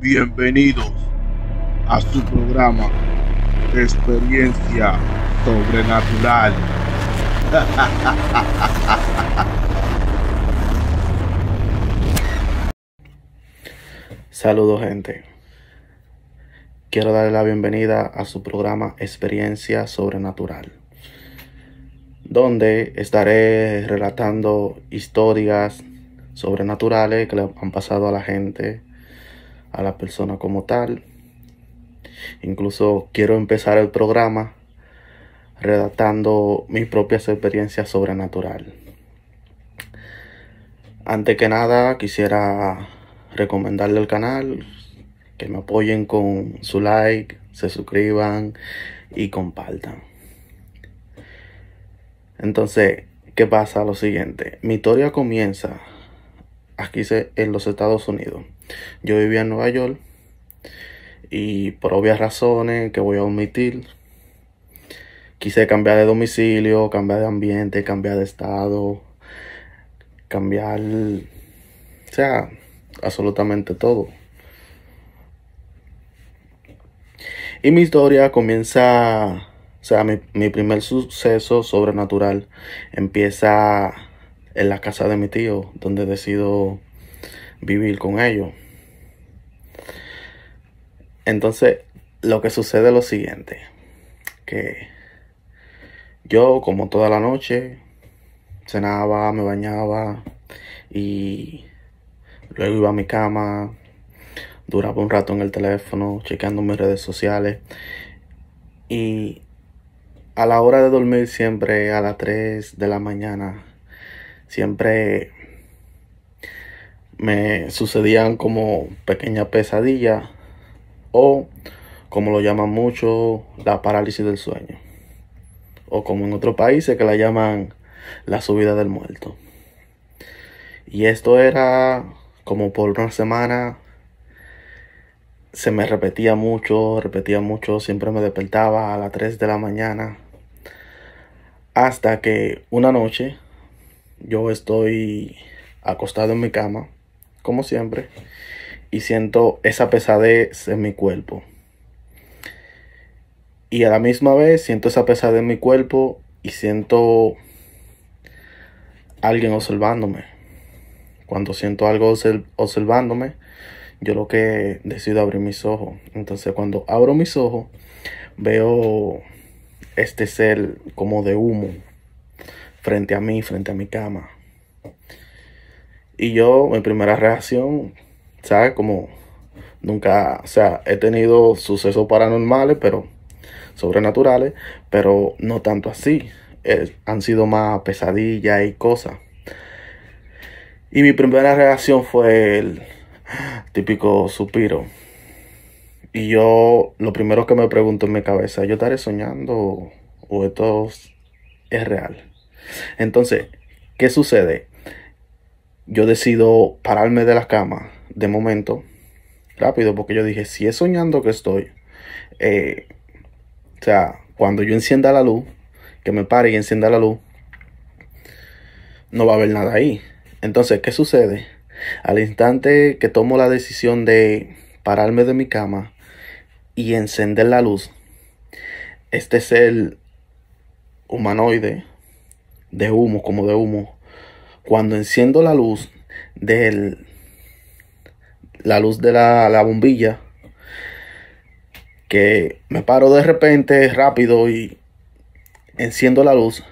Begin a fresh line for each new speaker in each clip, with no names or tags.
Bienvenidos a su programa Experiencia Sobrenatural.
Saludos gente. Quiero darle la bienvenida a su programa Experiencia Sobrenatural, donde estaré relatando historias sobrenaturales que le han pasado a la gente, a la persona como tal. Incluso quiero empezar el programa redactando mis propias experiencias sobrenatural. Antes que nada, quisiera recomendarle el canal, que me apoyen con su like, se suscriban y compartan. Entonces, ¿qué pasa? Lo siguiente, mi historia comienza aquí en los Estados Unidos. Yo vivía en Nueva York y por obvias razones que voy a omitir, quise cambiar de domicilio, cambiar de ambiente, cambiar de estado, cambiar, o sea, absolutamente todo. Y mi historia comienza, o sea, mi, mi, primer suceso sobrenatural empieza en la casa de mi tío, donde decido vivir con ellos. Entonces, lo que sucede es lo siguiente, que yo como toda la noche cenaba, me bañaba y luego iba a mi cama, duraba un rato en el teléfono, chequeando mis redes sociales y a la hora de dormir siempre a las 3 de la mañana, siempre me sucedían como pequeñas pesadillas o como lo llaman mucho la parálisis del sueño o como en otros países que la llaman la subida del muerto. Y esto era como por una semana se me repetía mucho, repetía mucho, siempre me despertaba a las 3 de la mañana. Hasta que una noche yo estoy acostado en mi cama, como siempre, y siento esa pesadez en mi cuerpo. Y a la misma vez siento esa pesadez en mi cuerpo y siento alguien observándome. Cuando siento algo observándome, yo lo que decido abrir mis ojos. Entonces cuando abro mis ojos, veo este ser como de humo frente a mí, frente a mi cama. Y yo, mi primera reacción, ¿sabes? Como nunca, o sea, he tenido sucesos paranormales, pero sobrenaturales, pero no tanto así. han sido más pesadillas y cosas. Y mi primera reacción fue el típico suspiro. Y yo lo primero que me pregunto en mi cabeza, ¿yo estaré soñando o esto es real? Entonces, ¿qué sucede? Yo decido pararme de la cama de momento, rápido, porque yo dije, si es soñando que estoy, eh, o sea, cuando yo encienda la luz, que me pare y encienda la luz, no va a haber nada ahí. Entonces, ¿qué sucede? Al instante que tomo la decisión de pararme de mi cama y encender la luz, este ser humanoide, de humo, como de humo, cuando enciendo la luz del la luz de la, la bombilla, que me paro de repente rápido y enciendo la luz,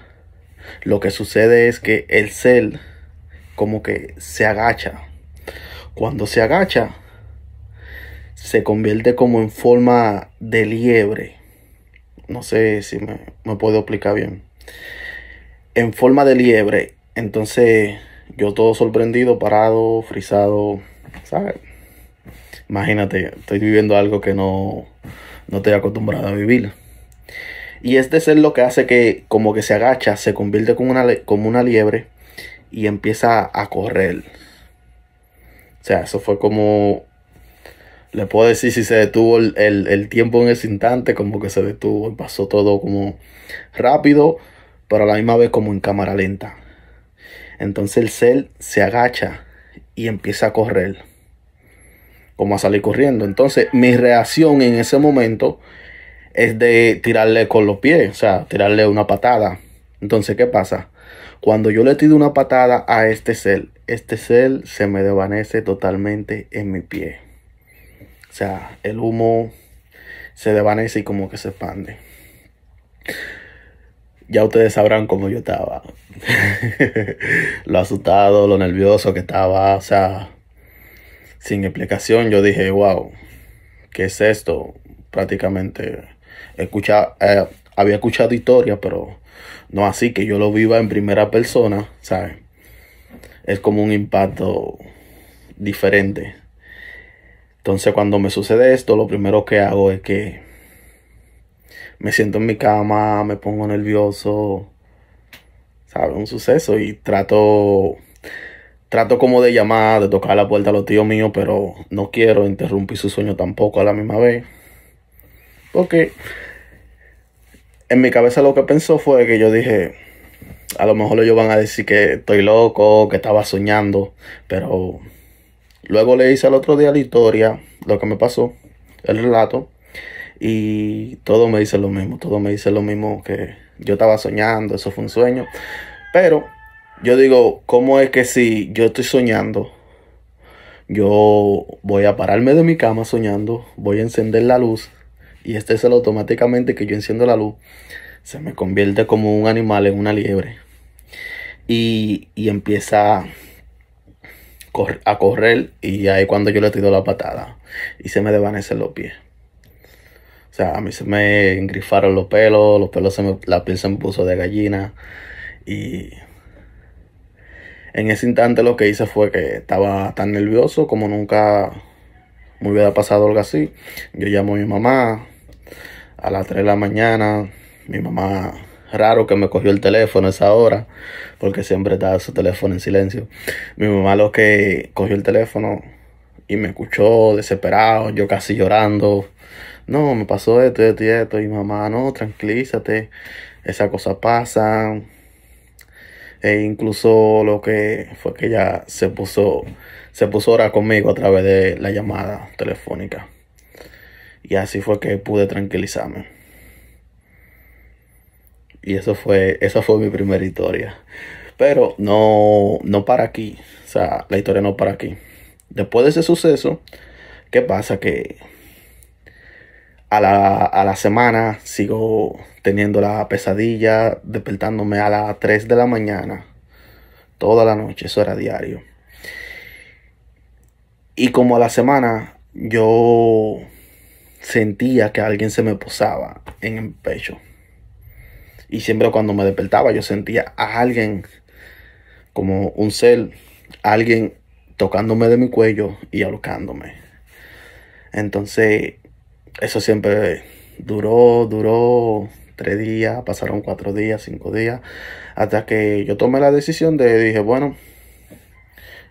lo que sucede es que el cel como que se agacha. Cuando se agacha, se convierte como en forma de liebre. No sé si me, me puedo explicar bien. En forma de liebre. Entonces, yo todo sorprendido, parado, frisado, ¿sabes? Imagínate, estoy viviendo algo que no, no estoy acostumbrado a vivir. Y este ser lo que hace que como que se agacha, se convierte como una, como una liebre y empieza a correr. O sea, eso fue como... Le puedo decir si se detuvo el, el, tiempo en ese instante, como que se detuvo y pasó todo como rápido, pero a la misma vez como en cámara lenta. Entonces el ser se agacha y empieza a correr. como a salir corriendo. Entonces, mi reacción en ese momento es de tirarle con los pies, o sea, tirarle una patada. Entonces, ¿qué pasa? Cuando yo le tiro una patada a este ser, este ser se me desvanece totalmente en mi pie. O sea, el humo se desvanece y como que se expande. Ya ustedes sabrán cómo yo estaba. lo asustado, lo nervioso que estaba. O sea, sin explicación, yo dije, wow, ¿qué es esto? Prácticamente escucha, eh, había escuchado historias, pero no así que yo lo viva en primera persona, ¿sabes? Es como un impacto diferente. Entonces cuando me sucede esto, lo primero que hago es que me siento en mi cama, me pongo nervioso, ¿sabes? Un suceso y trato trato como de llamar, de tocar la puerta a los tíos míos, pero no quiero interrumpir su sueño tampoco a la misma vez. Porque en mi cabeza lo que pensó fue que yo dije, a lo mejor ellos van a decir que estoy loco, que estaba soñando, pero luego le hice al otro día la historia, lo que me pasó, el relato, y todo me dice lo mismo, todo me dice lo mismo que yo estaba soñando, eso fue un sueño, pero yo digo, ¿cómo es que si yo estoy soñando, yo voy a pararme de mi cama soñando, voy a encender la luz y este es el automáticamente que yo enciendo la luz, se me convierte como un animal en una liebre y, y empieza a correr y ahí cuando yo le tiro la patada y se me desvanecen los pies. O sea, a mí se me engrifaron los pelos, los pelos se me, la piel se me puso de gallina y en ese instante lo que hice fue que estaba tan nervioso como nunca me hubiera pasado algo así. Yo llamo a mi mamá a las 3 de la mañana. Mi mamá, raro que me cogió el teléfono a esa hora, porque siempre está su teléfono en silencio. Mi mamá lo que cogió el teléfono y me escuchó desesperado, yo casi llorando. No, me pasó esto, esto y esto. Y mamá, no, tranquilízate, esas cosas pasan e incluso lo que fue que ella se puso, se puso ahora conmigo a través de la llamada telefónica. Y así fue que pude tranquilizarme. Y eso fue, esa fue mi primera historia. Pero no, no para aquí. O sea, la historia no para aquí. Después de ese suceso, ¿qué pasa? Que a la, a la semana sigo teniendo la pesadilla, despertándome a las 3 de la mañana, toda la noche, eso era diario. Y como a la semana yo sentía que alguien se me posaba en el pecho. Y siempre cuando me despertaba yo sentía a alguien como un ser, alguien tocándome de mi cuello y ahorcándome. Entonces, eso siempre duró, duró tres días, pasaron cuatro días, cinco días, hasta que yo tomé la decisión de, dije, bueno,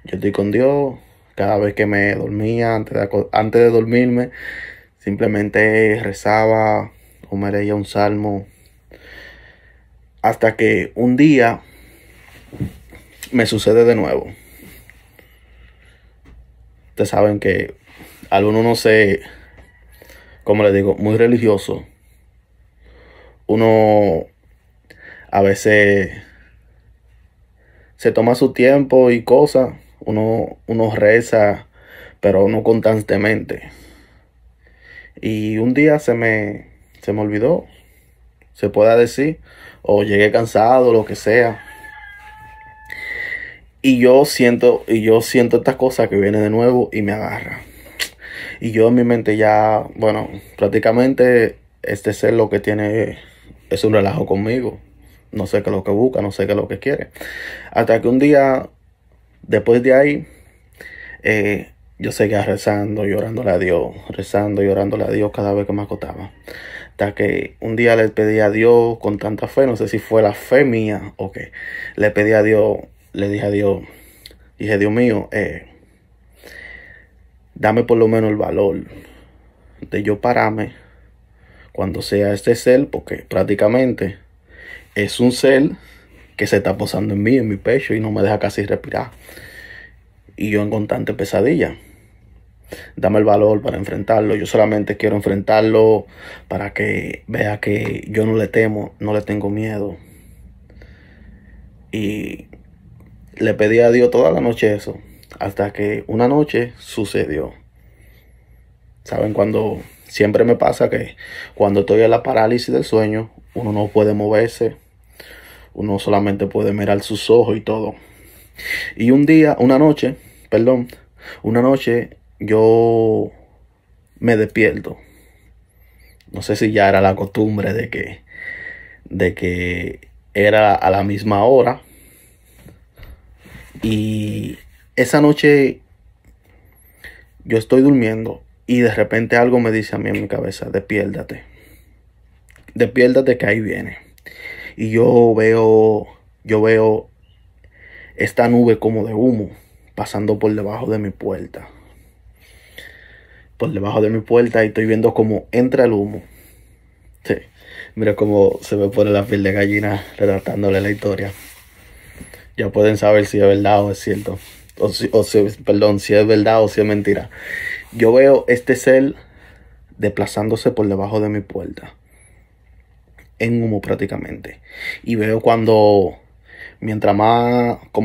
yo estoy con Dios, cada vez que me dormía, antes de, antes de dormirme, simplemente rezaba o me un salmo, hasta que un día me sucede de nuevo. Ustedes saben que algunos no sé, como les digo, muy religioso uno a veces se toma su tiempo y cosas, uno, uno reza, pero no constantemente. Y un día se me, se me olvidó, se pueda decir, o llegué cansado, lo que sea. Y yo siento, y yo siento estas cosas que vienen de nuevo y me agarra. Y yo en mi mente ya, bueno, prácticamente este ser lo que tiene es un relajo conmigo. No sé qué es lo que busca, no sé qué es lo que quiere. Hasta que un día, después de ahí, eh, yo seguía rezando, llorándole a Dios, rezando, llorándole a Dios cada vez que me acostaba. Hasta que un día le pedí a Dios con tanta fe, no sé si fue la fe mía o qué. Le pedí a Dios, le dije a Dios, dije, Dios mío, eh, dame por lo menos el valor de yo pararme cuando sea este ser, porque prácticamente es un ser que se está posando en mí, en mi pecho, y no me deja casi respirar. Y yo en constante pesadilla. dame el valor para enfrentarlo. Yo solamente quiero enfrentarlo para que vea que yo no le temo, no le tengo miedo. Y le pedí a Dios toda la noche eso, hasta que una noche sucedió. ¿Saben? Cuando siempre me pasa que cuando estoy en la parálisis del sueño, uno no puede moverse, uno solamente puede mirar sus ojos y todo. Y un día, una noche, perdón, una noche yo me despierto. No sé si ya era la costumbre de que, de que era a la misma hora. Y esa noche yo estoy durmiendo y de repente algo me dice a mí en mi cabeza, despiértate. Despiértate que ahí viene. Y yo veo, yo veo esta nube como de humo pasando por debajo de mi puerta. Por debajo de mi puerta y estoy viendo como entra el humo. Sí. Mira cómo se me pone la piel de gallina relatándole la historia. Ya pueden saber si es verdad o es cierto. O si, o si, perdón, si es verdad o si es mentira. Yo veo este ser desplazándose por debajo de mi puerta. En humo prácticamente. Y veo cuando, mientras más, como